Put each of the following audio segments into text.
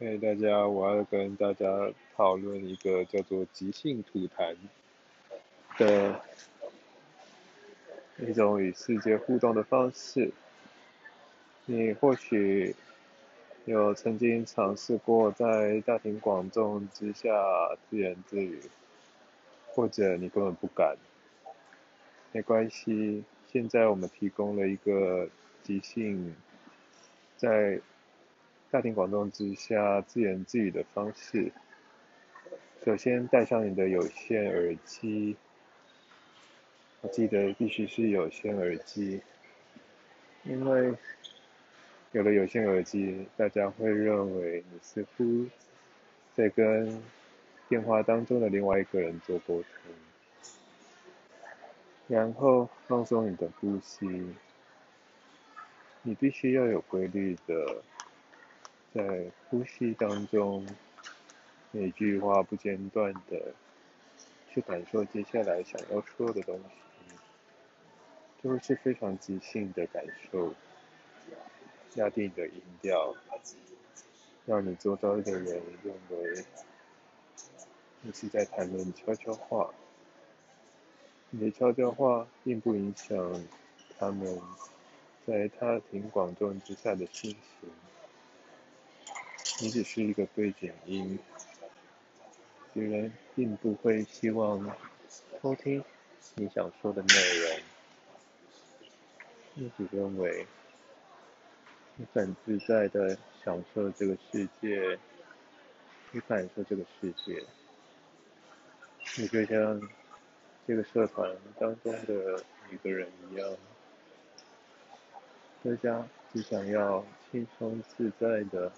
嘿，大家，我要跟大家讨论一个叫做即兴吐痰的一种与世界互动的方式。你或许有曾经尝试过在大庭广众之下自言自语，或者你根本不敢。没关系，现在我们提供了一个即兴在。大庭广众之下自言自语的方式，首先戴上你的有线耳机，我记得必须是有线耳机，因为有了有线耳机，大家会认为你似乎在跟电话当中的另外一个人做沟通，然后放松你的呼吸，你必须要有规律的。在呼吸当中，每句话不间断的去感受接下来想要说的东西，都是非常即兴的感受。压低你的音调，让你周遭的人认为你是在谈论悄悄话。你的悄悄话并不影响他们在大庭广众之下的心情。你只是一个背景音，别人并不会希望偷听你想说的内容。你只认为你很自在的享受这个世界，去感受这个世界。你就像这个社团当中的一个人一样，大家只想要轻松自在的。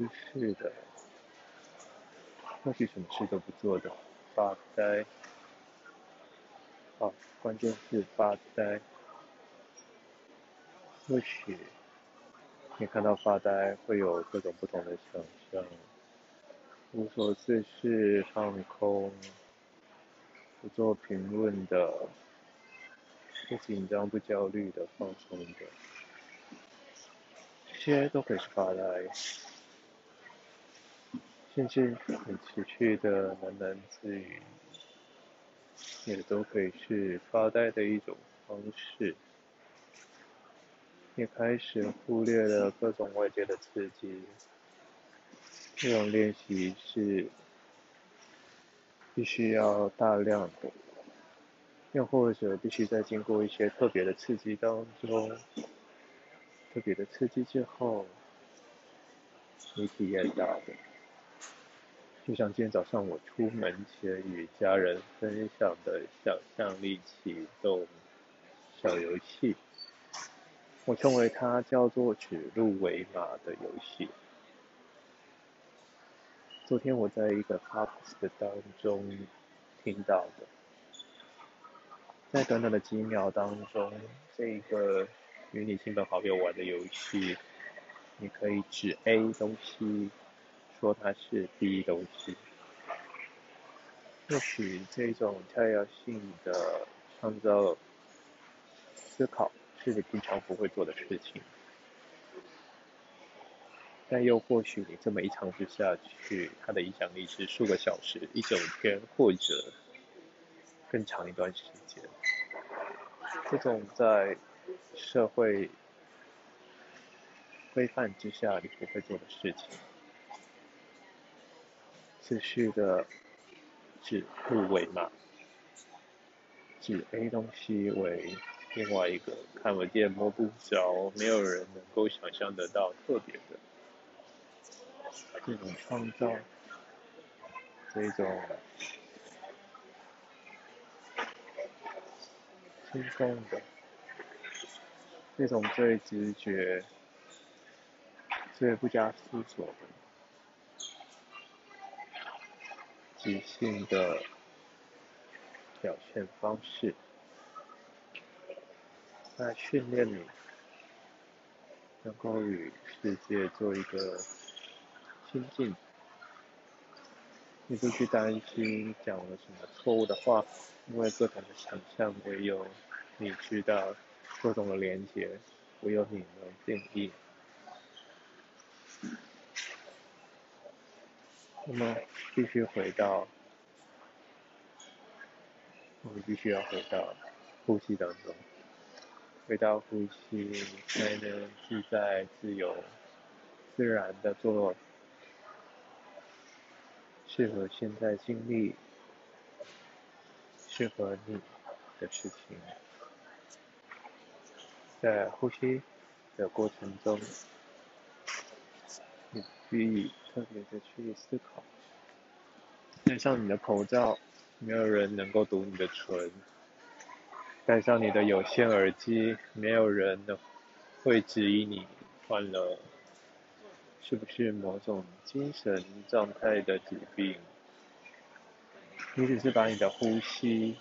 舒适的，或许什么事都不做的发呆，哦，关键是发呆。或许你看到发呆会有各种不同的想象，无所事事、放空、不做评论的、不紧张、不焦虑的、放松的，这些都可以是发呆。甚至很持续的喃喃自语，也都可以是发呆的一种方式。也开始忽略了各种外界的刺激。这种练习是必须要大量的，又或者必须在经过一些特别的刺激当中，特别的刺激之后，你体验到的。就像今天早上我出门前与家人分享的想象力启动小游戏，我称为它叫做指鹿为马的游戏。昨天我在一个 h o s 的当中听到的，在短短的几秒当中，这个与你亲朋好友玩的游戏，你可以指 A 东西。说它是第一东西，或许这种跳跃性的创造思考是你平常不会做的事情，但又或许你这么一尝试下去，它的影响力是数个小时、一整天或者更长一段时间。这种在社会规范之下你不会做的事情。持续的指鹿为嘛，指 A 东西为另外一个看不见摸不着，没有人能够想象得到特别的这种创造，这种轻松的，这种最直觉、最不加思索的。即兴的表现方式，在训练你能够与世界做一个亲近。你不去担心讲了什么错误的话，因为各种的想象唯有你知道，各种的连接唯有你能定义。我们必须回到，我们必须要回到呼吸当中，回到呼吸，才能自在、自由、自然的做适合现在经历、适合你的事情。在呼吸的过程中，你必须特别的去思考。戴上你的口罩，没有人能够读你的唇；戴上你的有线耳机，没有人会质疑你患了是不是某种精神状态的疾病。你只是把你的呼吸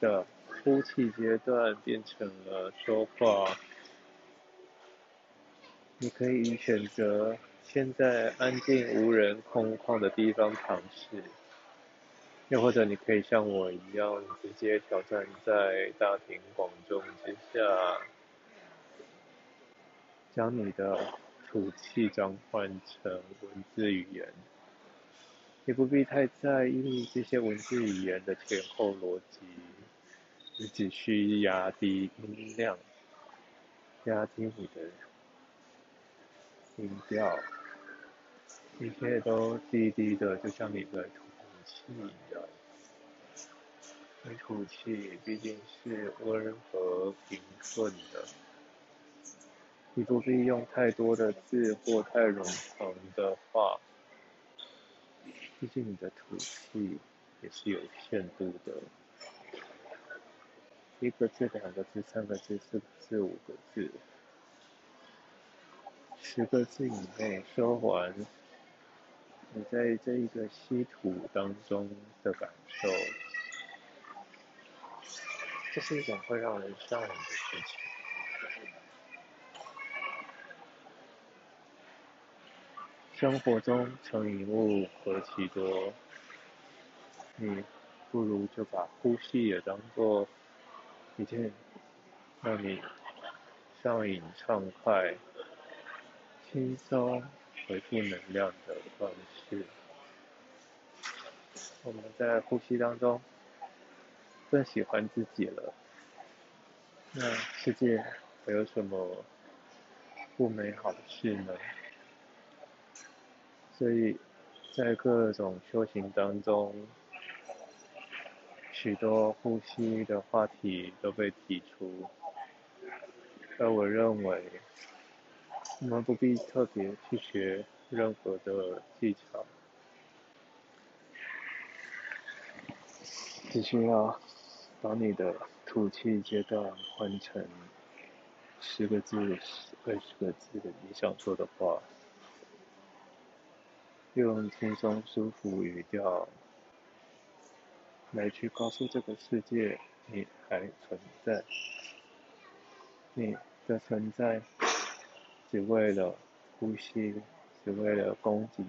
的。呼气阶段变成了说话，你可以选择先在安静无人空旷的地方尝试，又或者你可以像我一样直接挑战在大庭广众之下，将你的吐气转换成文字语言，你不必太在意这些文字语言的前后逻辑。你只需压低音量，压低你的音调，一切都低低的，就像你的吐气一样。你吐气毕竟是温和平顺的，你不必用太多的字或太冗长的话，毕竟你的吐气也是有限度的。一个字、两个字、三个字、四个字、五个字、十个字以内说完，你在这一个稀土当中的感受，这是一种会让人上瘾的事情。生活中成瘾物何其多，你不如就把呼吸也当做。一件让你上瘾畅快、轻松、回复能量的方式。我们在呼吸当中更喜欢自己了。那世界还有什么不美好的事呢？所以在各种修行当中。许多呼吸的话题都被提出，而我认为，我们不必特别去学任何的技巧，只需要把你的吐气阶段换成十个字、二十个字的你想说的话，用轻松舒服语调。来去告诉这个世界，你还存在，你的存在只为了呼吸，只为了供给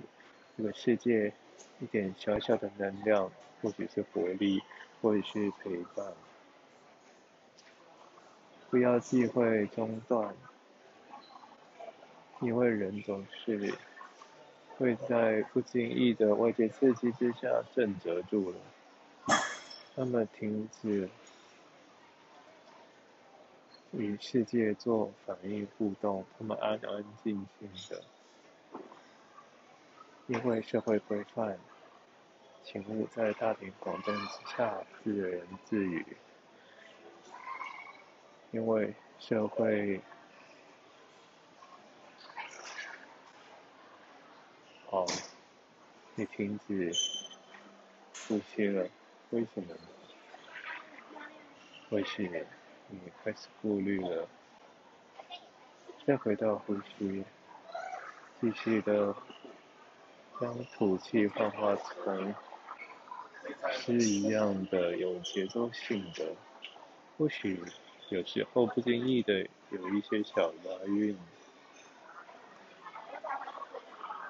这个世界一点小小的能量，或许是活力，或许是陪伴。不要忌讳中断，因为人总是会在不经意的外界刺激之下震折住了。他们停止与世界做反应互动，他们安安静静的，因为社会规范，请勿在大庭广众之下自言自语，因为社会，好，你停止呼吸了。为什么？为什么你开始顾虑了。再回到呼吸，继续的将吐气幻化成诗一样的有节奏性的，或许有时候不经意的有一些小押韵。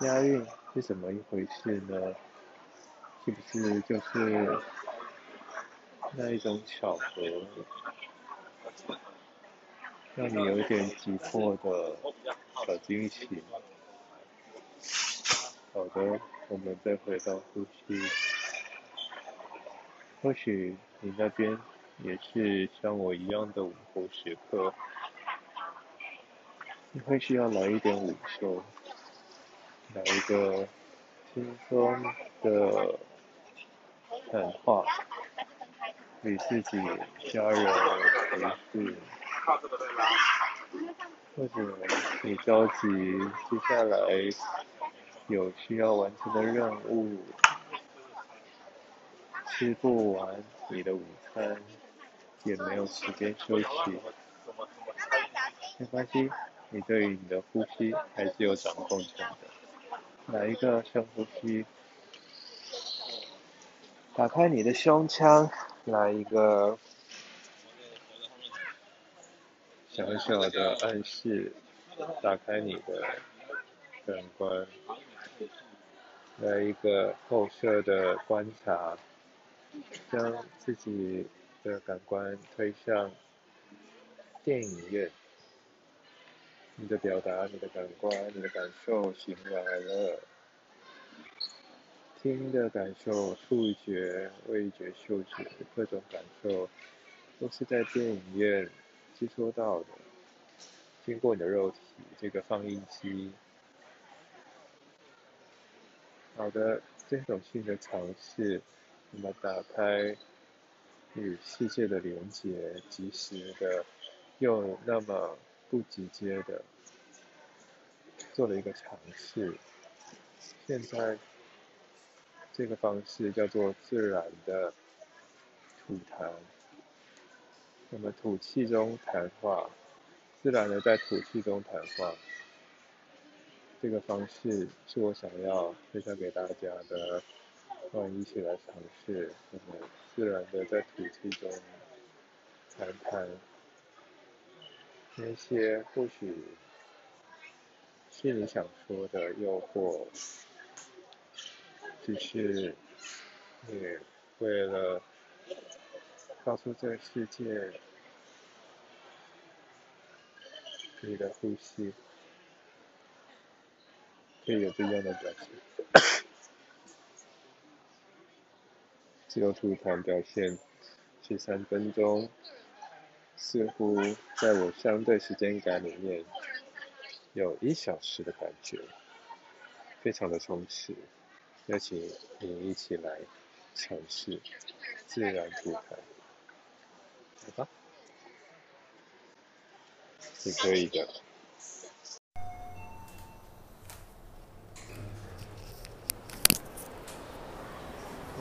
押韵是怎么一回事呢？是不是就是？那一种巧合，让你有点急迫的小惊喜。好的，我们再回到呼吸。或许你那边也是像我一样的午后时刻，你会需要来一点午休，来一个轻松的谈话，与自己家人陪事。或者你着急，接下来有需要完成的任务，吃不完你的午餐，也没有时间休息，没关系，你对于你的呼吸还是有掌控权的。来一个深呼吸，打开你的胸腔，来一个。小小的暗示，打开你的感官，来一个后设的观察，将自己的感官推向电影院。你的表达，你的感官，你的感受醒来了。听的感受、触觉、味觉、嗅觉各种感受，都是在电影院。接收到的，经过你的肉体这个放映机，好的，这种性的尝试，那么打开与世界的连接，及时的，又那么不直接的，做了一个尝试。现在，这个方式叫做自然的吐痰。我们吐气中谈话，自然的在吐气中谈话，这个方式是我想要分享给大家的，欢迎一起来尝试。我们自然的在吐气中谈谈那些或许是你想说的诱惑，只是你为了。告诉这个世界，你的呼吸可以有这样的表现。自由吐痰表现是三分钟，似乎在我相对时间感里面有一小时的感觉，非常的充实。邀请你一起来尝试自然吐痰。好吧，你可以的。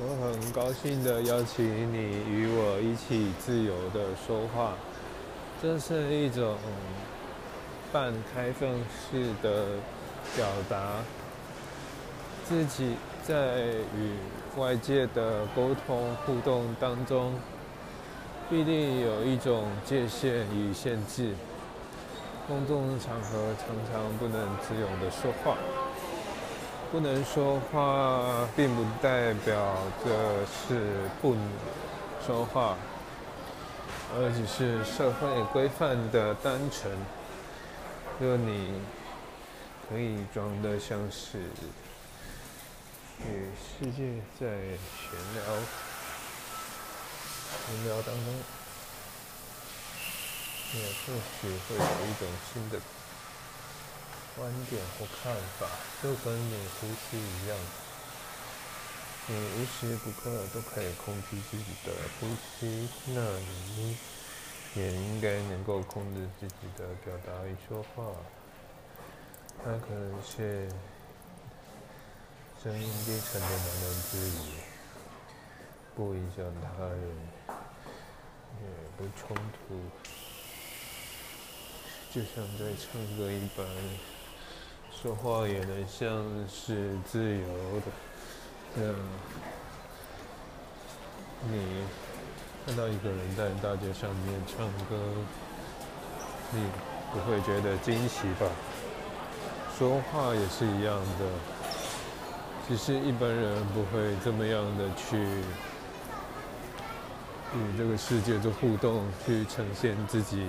我很高兴的邀请你与我一起自由的说话，这是一种半开放式的表达，自己在与外界的沟通互动当中。必定有一种界限与限制。公众场合常常不能自由的说话，不能说话，并不代表着是不说话，而只是社会规范的单纯。若你可以装的像是与世界在闲聊。闲聊当中，也或许会有一种新的观点或看法，就跟你呼吸一样，你无时不刻都可以控制自己的呼吸，那你也应该能够控制自己的表达与说话。那可能是声音低沉的喃喃自语。不影响他人，也不冲突，就像在唱歌一般，说话也能像是自由的。嗯，你看到一个人在大街上面唱歌，你不会觉得惊喜吧？说话也是一样的，只是一般人不会这么样的去。与这个世界做互动，去呈现自己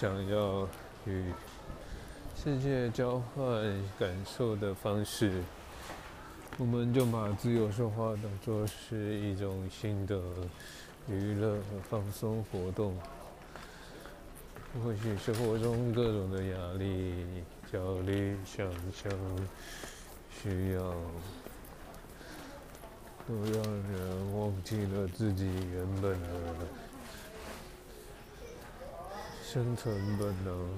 想要与世界交换感受的方式，我们就把自由说话当作是一种新的娱乐放松活动。或许生活中各种的压力、焦虑、想象、需要，都让人忘记了自己原本的生存本能，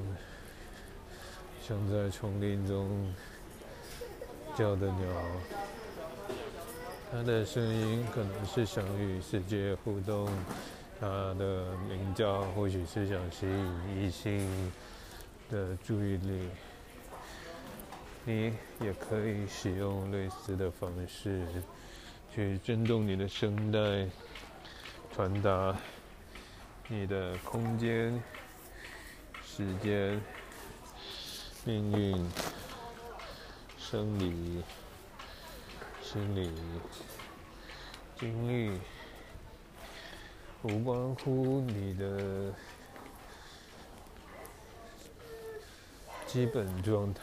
像在丛林中叫的鸟，它的声音可能是想与世界互动。它的鸣叫或许是想吸引异性的注意力，你也可以使用类似的方式去震动你的声带，传达你的空间、时间、命运、生理、心理、经历。不关乎你的基本状态，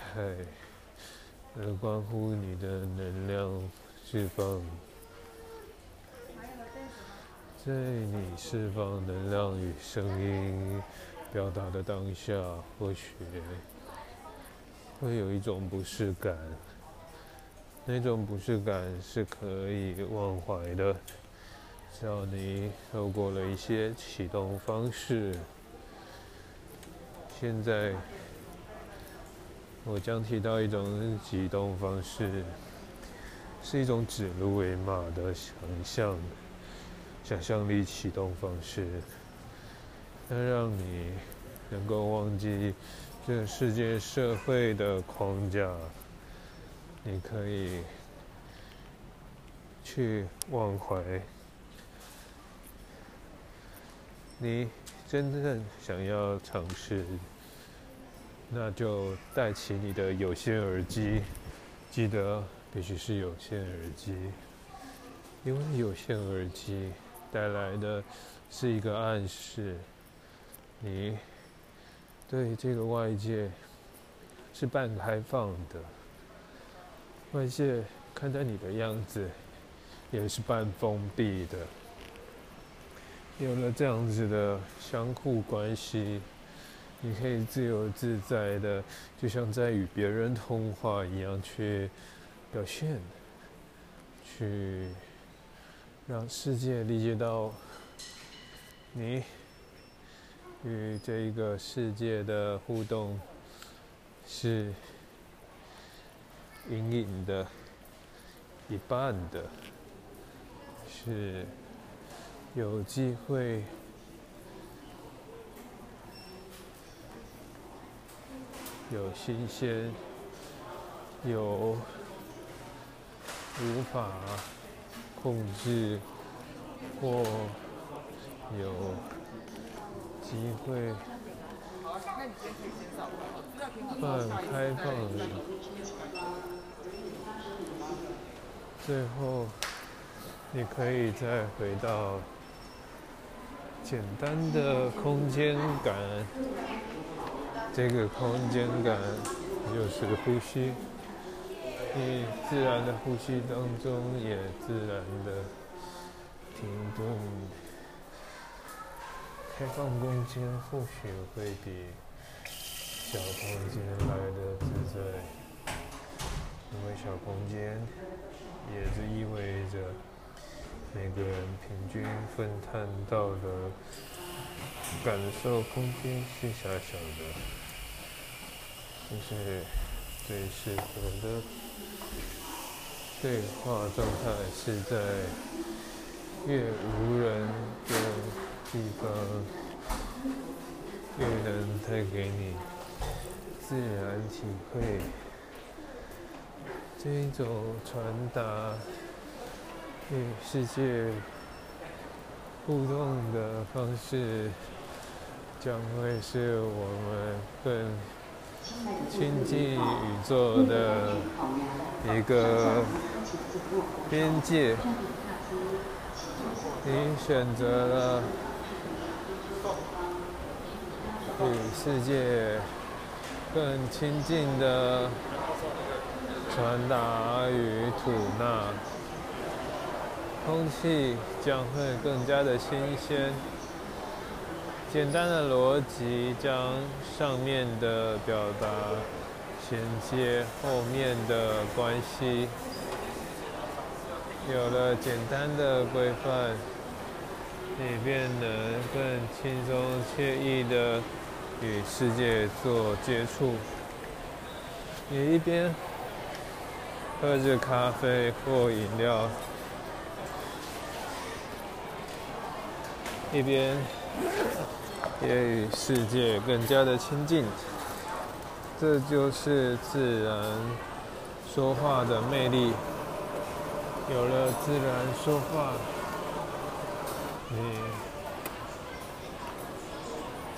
而关乎你的能量释放。在你释放能量与声音表达的当下，或许会有一种不适感，那种不适感是可以忘怀的。只要你透过了一些启动方式，现在我将提到一种启动方式，是一种指鹿为马的想象、想象力启动方式，它让你能够忘记这世界社会的框架，你可以去忘怀。你真正想要尝试，那就戴起你的有线耳机，记得必须是有线耳机，因为有线耳机带来的是一个暗示，你对这个外界是半开放的，外界看待你的样子也是半封闭的。有了这样子的相互关系，你可以自由自在的，就像在与别人通话一样去表现，去让世界理解到你与这一个世界的互动是隐隐的、一半的，是。有机会，有新鲜，有无法控制，或有机会半开放的，最后你可以再回到。简单的空间感，这个空间感就是呼吸。你自然的呼吸当中，也自然的停顿。开放空间或许会比小空间来的自在，因为小空间也是意味着。每个人平均分摊到的感受空间是狭小的，就是最适合的对话状态是在越无人的地方，越能带给你自然体会这一种传达。与世界互动的方式，将会是我们更亲近宇宙的一个边界。你选择了与世界更亲近的传达与吐纳，空气将会更加的新鲜。简单的逻辑将上面的表达衔接后面的关系，有了简单的规范，你便能更轻松惬意的。与世界做接触，你一边喝着咖啡或饮料，一边也与世界更加的亲近。这就是自然说话的魅力。有了自然说话，你。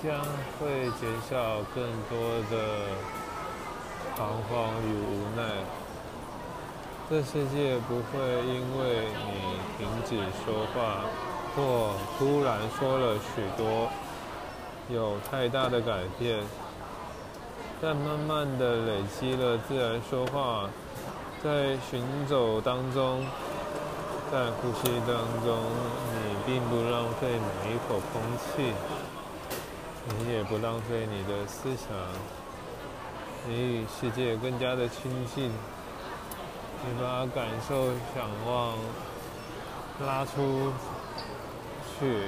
将会减少更多的彷徨与无奈。这世界不会因为你停止说话或突然说了许多，有太大的改变。但慢慢的累积了自然说话，在行走当中，在呼吸当中，你并不浪费每一口空气。你也不浪费你的思想，你与世界更加的亲近，你把感受、想望拉出去，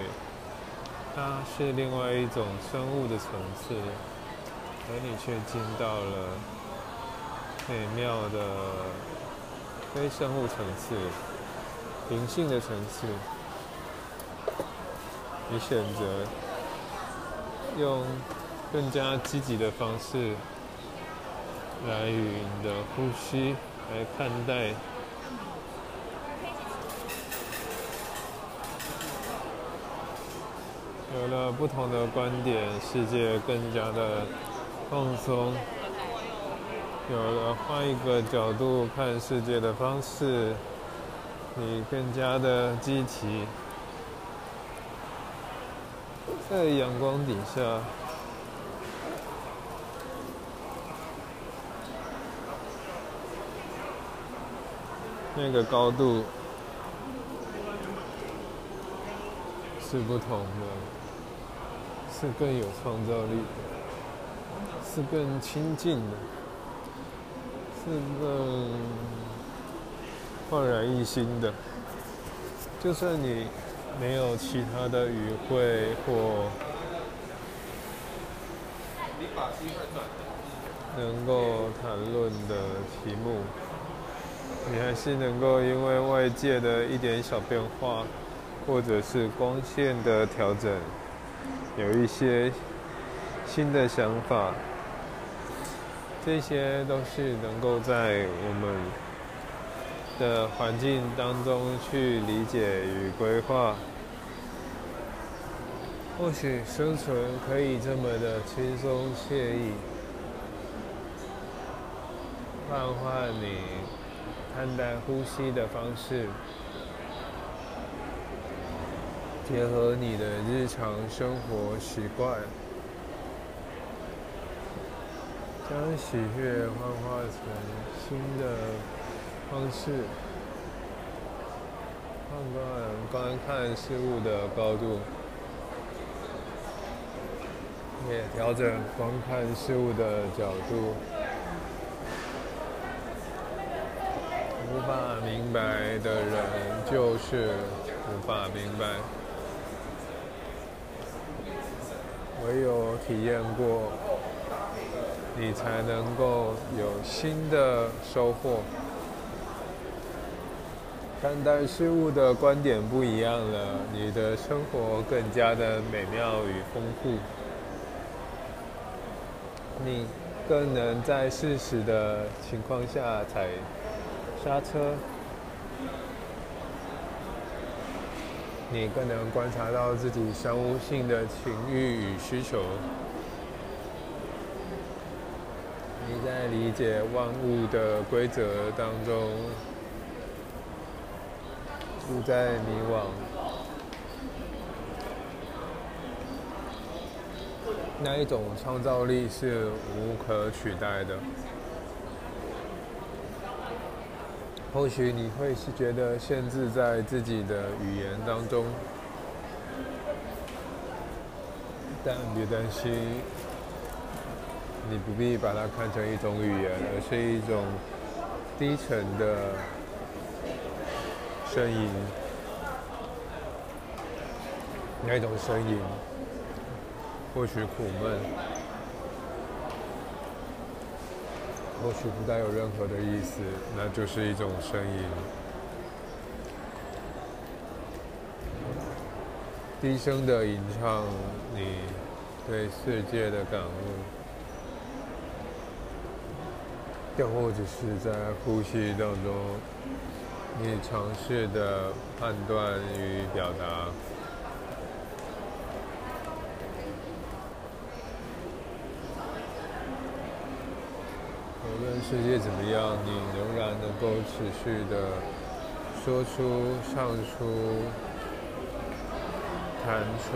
它是另外一种生物的层次，而你却进到了美妙的非生物层次、灵性的层次，你选择。用更加积极的方式来与你的呼吸来看待，有了不同的观点，世界更加的放松；有了换一个角度看世界的方式，你更加的积极。在阳光底下，那个高度是不同的，是更有创造力的，是更亲近的，是更焕然一新的。就算你。没有其他的语汇或能够谈论的题目，你还是能够因为外界的一点小变化，或者是光线的调整，有一些新的想法。这些都是能够在我们。的环境当中去理解与规划，或许生存可以这么的轻松惬意，换换你看待呼吸的方式，结合你的日常生活习惯，将喜悦幻化成新的。方式，判断观看事物的高度，也调整观看事物的角度。无法明白的人就是无法明白，唯有体验过，你才能够有新的收获。看待事物的观点不一样了，你的生活更加的美妙与丰富，你更能在适时的情况下踩刹车，你更能观察到自己生物性的情欲与需求，你在理解万物的规则当中。不再迷惘，那一种创造力是无可取代的。或许你会是觉得限制在自己的语言当中，但别担心，你不必把它看成一种语言，而是一种低沉的声音。那种声音，或许苦闷，或许不带有任何的意思，那就是一种声音。低声的吟唱，你对世界的感悟，又或者是在呼吸当中，你尝试的判断与表达。无论世界怎么样，你仍然能够持续的说出、唱出、弹出、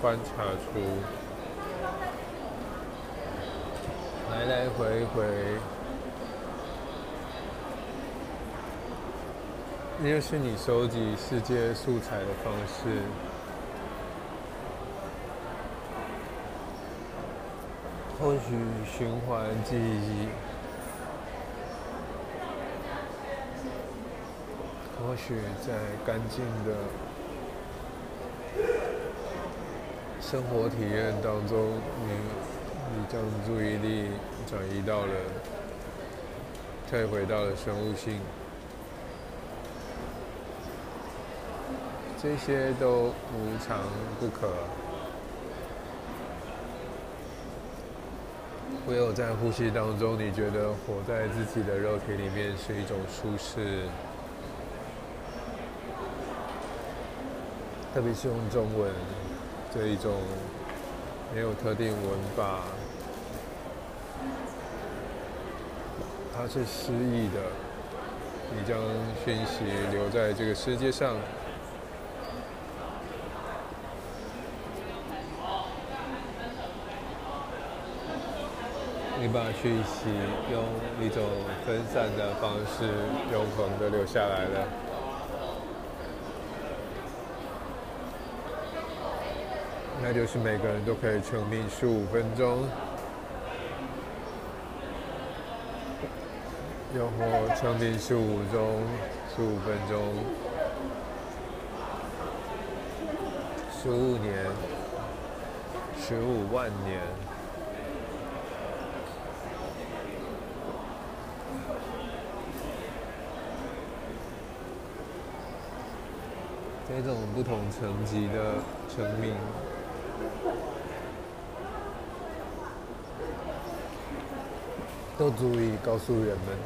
观察出，来来回回，那就是你收集世界素材的方式。或许循环记忆，或许在干净的生活体验当中，你你将注意力转移到了，退回到了生物性，这些都无常不可。唯有在呼吸当中，你觉得活在自己的肉体里面是一种舒适，特别是用中文这一种没有特定文法，它是诗意的，你将讯息留在这个世界上。你把讯息用一种分散的方式永恒的留下来了，那就是每个人都可以成名十五分钟，又或成名十五钟、十五分钟、十五年、十五万年。这种不同层级的成名，都足以告诉人们，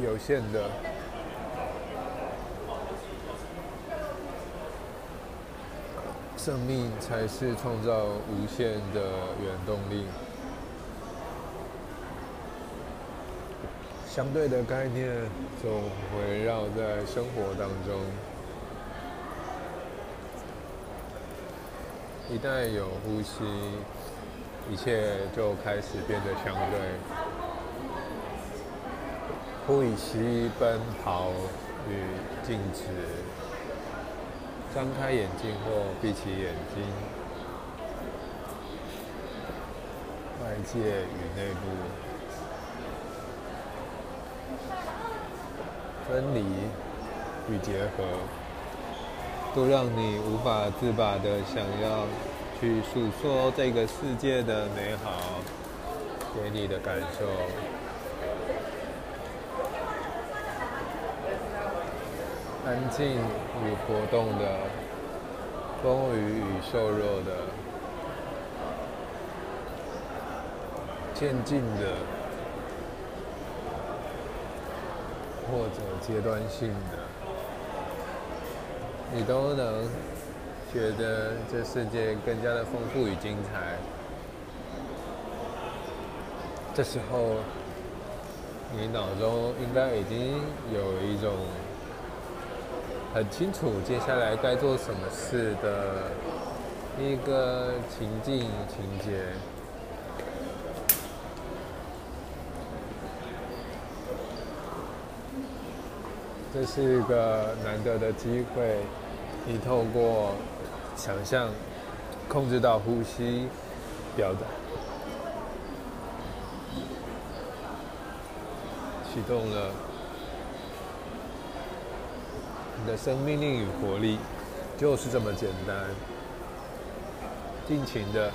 有限的生命才是创造无限的原动力。相对的概念总围绕在生活当中，一旦有呼吸，一切就开始变得相对。呼吸、奔跑与静止，张开眼睛或闭起眼睛，外界与内部。分离与结合，都让你无法自拔的想要去诉说这个世界的美好，给你的感受。安静与活动的，丰腴与瘦弱的，渐进的。或者阶段性的，你都能觉得这世界更加的丰富与精彩。这时候，你脑中应该已经有一种很清楚接下来该做什么事的一个情境情节。这是一个难得的机会，你透过想象控制到呼吸，表达，启动了你的生命力与活力，就是这么简单。尽情的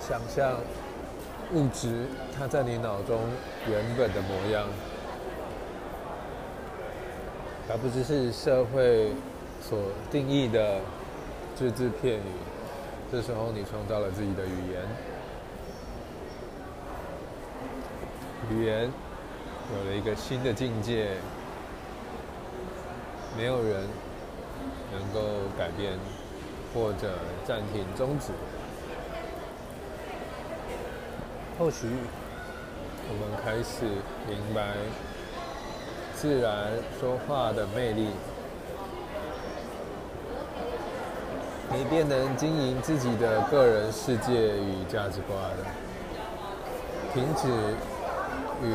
想象。物质，它在你脑中原本的模样，而不只是社会所定义的只字片语。这时候，你创造了自己的语言，语言有了一个新的境界，没有人能够改变或者暂停、终止。或许我们开始明白自然说话的魅力。你便能经营自己的个人世界与价值观，停止与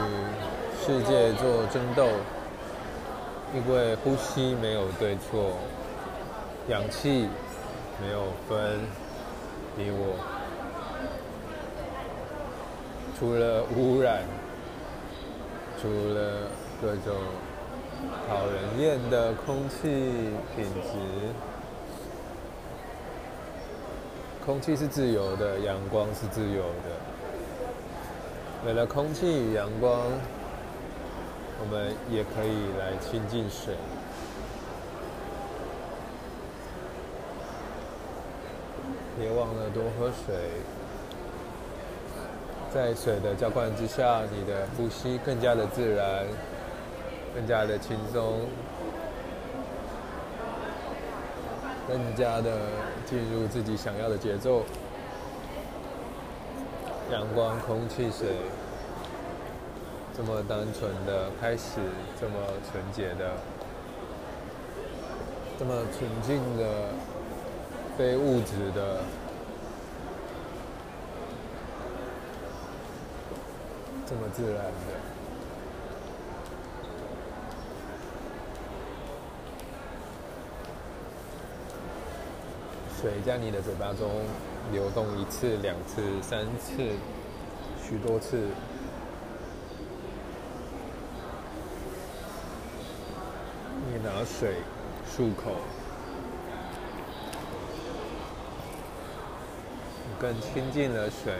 世界做争斗，因为呼吸没有对错，氧气没有分你我。除了污染，除了各种讨人厌的空气品质，空气是自由的，阳光是自由的。为了空气与阳光，我们也可以来亲近水。别忘了多喝水。在水的浇灌之下，你的呼吸更加的自然，更加的轻松，更加的进入自己想要的节奏。阳光、空气、水，这么单纯的开始，这么纯洁的，这么纯净的，非物质的。这么自然的，水在你的嘴巴中流动一次、两次、三次、许多次。你拿水漱口，更亲近了水。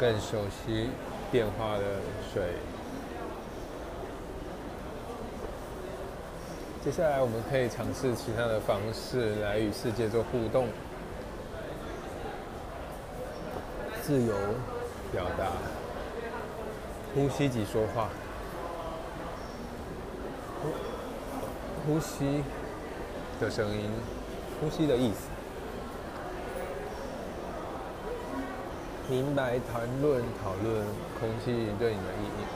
更熟悉变化的水。接下来，我们可以尝试其他的方式来与世界做互动。自由表达，呼吸及说话，呼呼吸的声音，呼吸的意思。明白谈论讨论空气对你的意义。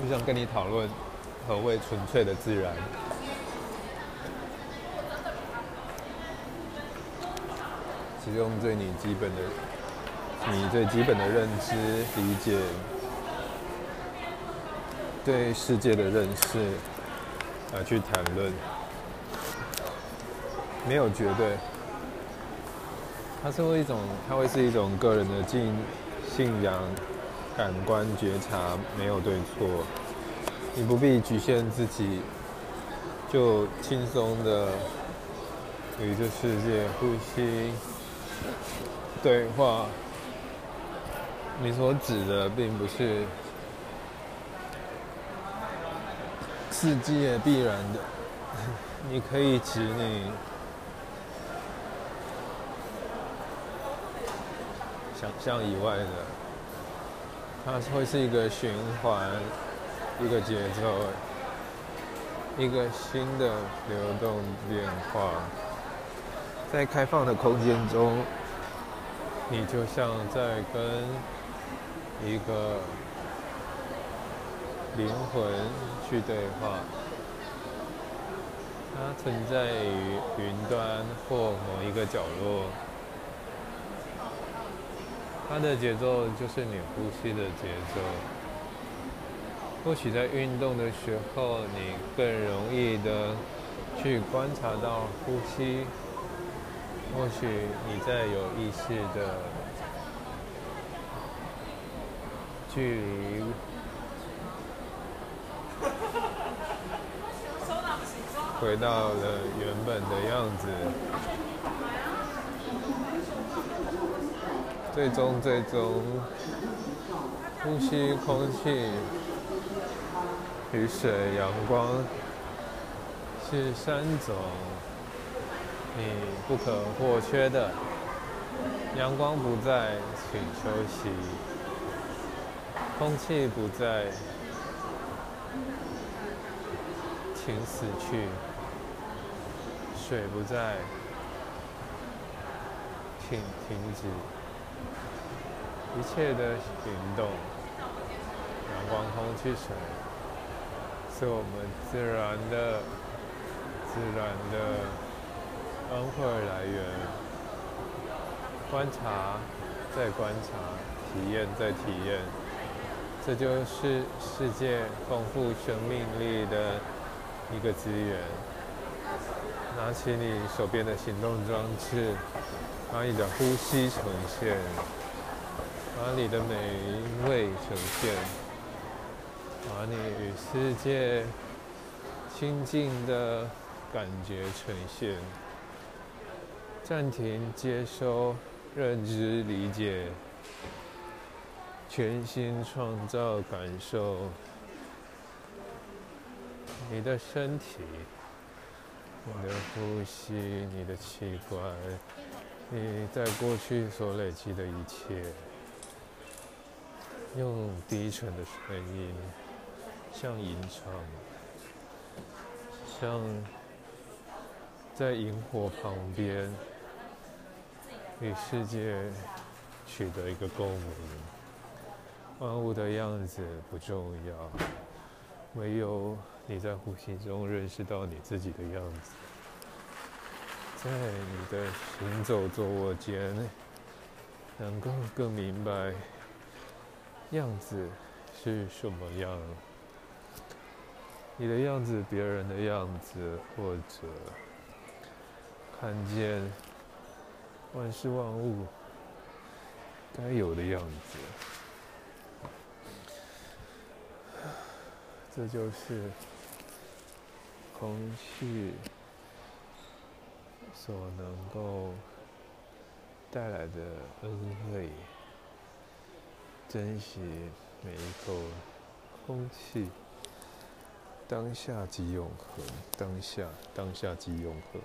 我想跟你讨论何谓纯粹的自然。使用对你基本的、你最基本的认知理解，对世界的认识，来去谈论。没有绝对，它是会一种，它会是一种个人的信信仰、感官觉察，没有对错。你不必局限自己，就轻松的与这世界呼吸对话。你所指的并不是世界必然的，你可以指你。想象以外的，它会是一个循环，一个节奏，一个新的流动变化。在开放的空间中，你就像在跟一个灵魂去对话，它存在于云端或某一个角落，它的节奏就是你呼吸的节奏。或许在运动的时候，你更容易的去观察到呼吸。或许你在有意识的距离回到了原本的样子，最终最终。呼吸空气、雨水、阳光。是三种。你不可或缺的。阳光不在，请休息；空气不在，请死去；水不在，请停止。一切的行动，阳光、空气、水，是我们自然的、自然的。恩惠来源，观察，再观察，体验，再体验，这就是世界丰富生命力的一个资源。拿起你手边的行动装置，把你的呼吸呈现，把你的美味呈现，把你与世界亲近的感觉呈现。暂停，接收，认知，理解，全新创造，感受。你的身体，你的呼吸，你的器官，你在过去所累积的一切，用低沉的声音，像吟唱，像在萤火旁边。与世界取得一个共鸣，万物的样子不重要，唯有你在呼吸中认识到你自己的样子，在你的行走坐卧间，能够更明白样子是什么样，你的样子，别人的样子，或者看见。万事万物该有的样子，这就是空气所能够带来的恩惠。珍惜每一口空气，当下即永恒，当下，当下即永恒。